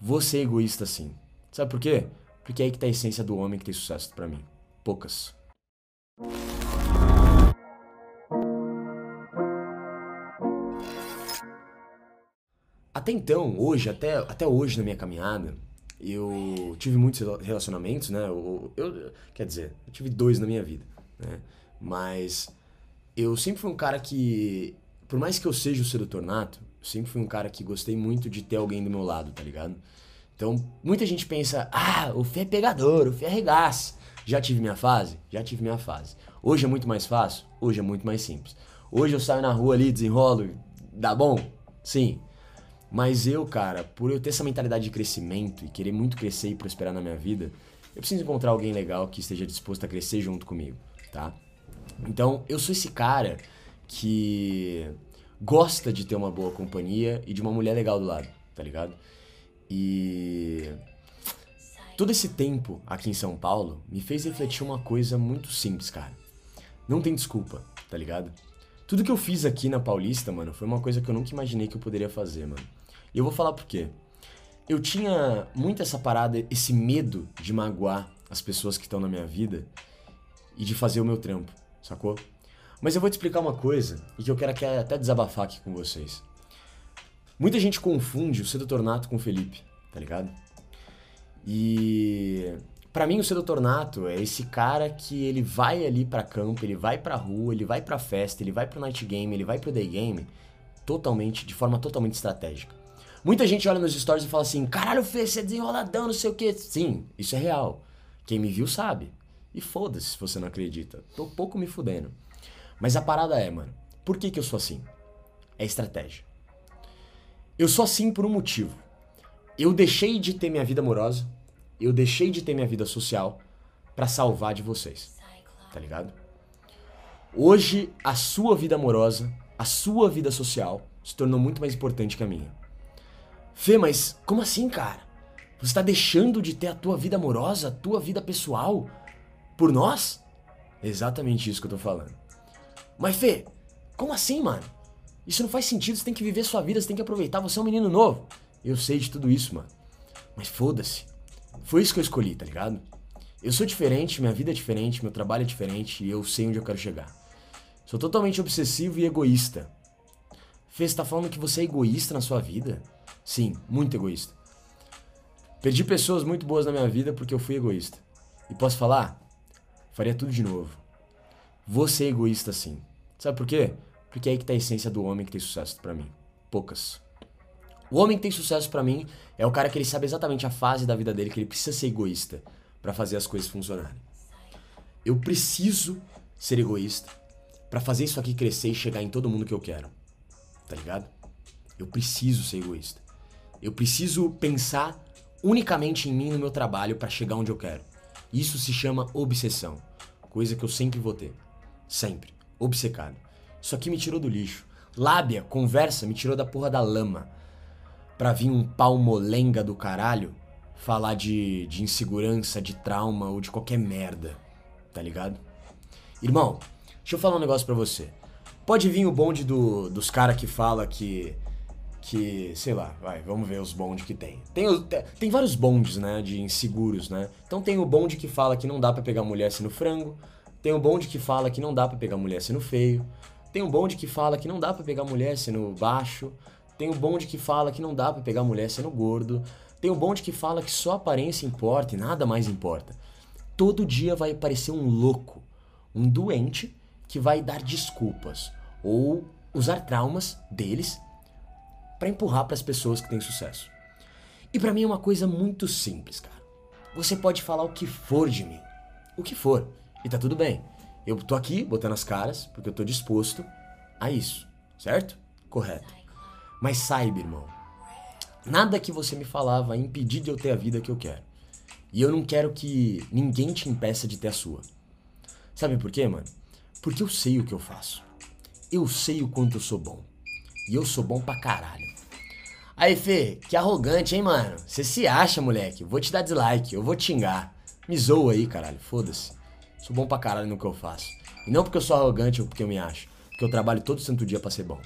Vou ser egoísta sim. Sabe por quê? Porque é aí que tá a essência do homem que tem sucesso pra mim. Poucas. Até então, hoje, até, até hoje na minha caminhada, eu tive muitos relacionamentos, né? Eu, eu, quer dizer, eu tive dois na minha vida, né? Mas eu sempre fui um cara que, por mais que eu seja o sedutor nato, eu sempre fui um cara que gostei muito de ter alguém do meu lado, tá ligado? Então, muita gente pensa, ah, o Fê é pegador, o Fê é regaça. Já tive minha fase? Já tive minha fase. Hoje é muito mais fácil? Hoje é muito mais simples. Hoje eu saio na rua ali, desenrolo, dá bom? Sim. Mas eu, cara, por eu ter essa mentalidade de crescimento e querer muito crescer e prosperar na minha vida, eu preciso encontrar alguém legal que esteja disposto a crescer junto comigo, tá? Então, eu sou esse cara que gosta de ter uma boa companhia e de uma mulher legal do lado, tá ligado? E todo esse tempo aqui em São Paulo me fez refletir uma coisa muito simples, cara. Não tem desculpa, tá ligado? Tudo que eu fiz aqui na Paulista, mano, foi uma coisa que eu nunca imaginei que eu poderia fazer, mano. E eu vou falar por quê. Eu tinha muito essa parada, esse medo de magoar as pessoas que estão na minha vida e de fazer o meu trampo, sacou? Mas eu vou te explicar uma coisa e que eu quero até desabafar aqui com vocês. Muita gente confunde o sedutor nato com o Felipe, tá ligado? E para mim o sedutor nato é esse cara que ele vai ali para campo, ele vai pra rua, ele vai pra festa, ele vai pro night game, ele vai pro day game, totalmente, de forma totalmente estratégica. Muita gente olha nos stories e fala assim: "Caralho, Fê, você é desenroladão, não sei o quê". Sim, isso é real. Quem me viu sabe. E foda-se se você não acredita. Tô pouco me fudendo. Mas a parada é, mano, por que que eu sou assim? É estratégia. Eu sou assim por um motivo. Eu deixei de ter minha vida amorosa, eu deixei de ter minha vida social para salvar de vocês. Tá ligado? Hoje a sua vida amorosa, a sua vida social se tornou muito mais importante que a minha. Fê, mas como assim, cara? Você tá deixando de ter a tua vida amorosa, a tua vida pessoal por nós? Exatamente isso que eu tô falando. Mas Fê, como assim, mano? Isso não faz sentido, você tem que viver sua vida, você tem que aproveitar, você é um menino novo. Eu sei de tudo isso, mano. Mas foda-se. Foi isso que eu escolhi, tá ligado? Eu sou diferente, minha vida é diferente, meu trabalho é diferente e eu sei onde eu quero chegar. Sou totalmente obsessivo e egoísta. Fê, você tá falando que você é egoísta na sua vida? Sim, muito egoísta. Perdi pessoas muito boas na minha vida porque eu fui egoísta. E posso falar? Faria tudo de novo. Vou ser egoísta sim. Sabe por quê? Porque é aí que tá a essência do homem que tem sucesso para mim. Poucas. O homem que tem sucesso para mim é o cara que ele sabe exatamente a fase da vida dele que ele precisa ser egoísta para fazer as coisas funcionarem. Eu preciso ser egoísta para fazer isso aqui crescer e chegar em todo mundo que eu quero. Tá ligado? Eu preciso ser egoísta. Eu preciso pensar unicamente em mim no meu trabalho para chegar onde eu quero. Isso se chama obsessão, coisa que eu sempre vou ter. Sempre. Obcecado. Isso aqui me tirou do lixo. Lábia, conversa, me tirou da porra da lama. Pra vir um pau molenga do caralho falar de, de insegurança, de trauma ou de qualquer merda. Tá ligado? Irmão, deixa eu falar um negócio pra você. Pode vir o bonde do, dos caras que fala que. Que, sei lá, vai, vamos ver os bondes que tem. Tem, tem vários bondes, né, de inseguros, né? Então tem o bonde que fala que não dá para pegar mulher sendo frango. Tem o bonde que fala que não dá para pegar mulher sendo feio. Tem um bonde que fala que não dá para pegar mulher sendo baixo. Tem um bonde que fala que não dá para pegar mulher sendo gordo. Tem um bonde que fala que só aparência importa e nada mais importa. Todo dia vai aparecer um louco, um doente que vai dar desculpas ou usar traumas deles para empurrar para as pessoas que têm sucesso. E para mim é uma coisa muito simples, cara. Você pode falar o que for de mim, o que for, e tá tudo bem. Eu tô aqui botando as caras porque eu tô disposto a isso, certo? Correto. Mas saiba, irmão, nada que você me falar vai impedir de eu ter a vida que eu quero. E eu não quero que ninguém te impeça de ter a sua. Sabe por quê, mano? Porque eu sei o que eu faço. Eu sei o quanto eu sou bom. E eu sou bom pra caralho. Aí, Fê, que arrogante, hein, mano? Você se acha, moleque? Vou te dar dislike, eu vou te xingar. Me zoa aí, caralho, foda-se. Sou bom pra caralho no que eu faço. E não porque eu sou arrogante ou porque eu me acho. Porque eu trabalho todo santo dia pra ser bom.